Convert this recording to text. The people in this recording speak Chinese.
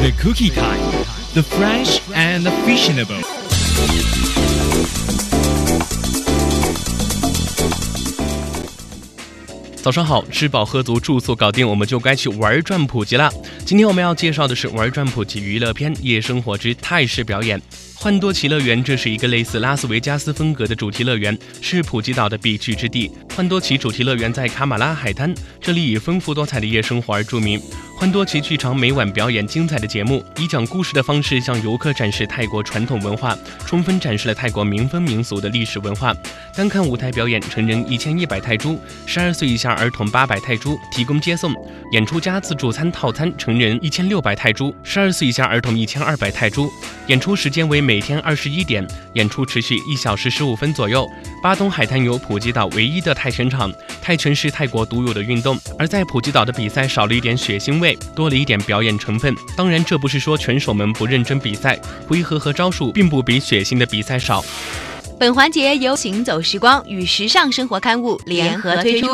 The Cookie Time, the fresh and the fashionable. 早上好，吃饱喝足，住宿搞定，我们就该去玩转普吉啦。今天我们要介绍的是玩转普吉娱乐片《夜生活之泰式表演》。幻多奇乐园，这是一个类似拉斯维加斯风格的主题乐园，是普吉岛的必去之地。幻多奇主题乐园在卡马拉海滩，这里以丰富多彩的夜生活而著名。幻多奇剧场每晚表演精彩的节目，以讲故事的方式向游客展示泰国传统文化，充分展示了泰国民风民俗的历史文化。单看舞台表演，成人一千一百泰铢，十二岁以下儿童八百泰铢，提供接送；演出加自助餐套餐，成人一千六百泰铢，十二岁以下儿童一千二百泰铢。演出时间为每天二十一点，演出持续一小时十五分左右。巴东海滩有普吉岛唯一的泰拳场，泰拳是泰国独有的运动，而在普吉岛的比赛少了一点血腥味。多了一点表演成分，当然这不是说拳手们不认真比赛，回合和招数并不比血腥的比赛少。本环节由行走时光与时尚生活刊物联合推出。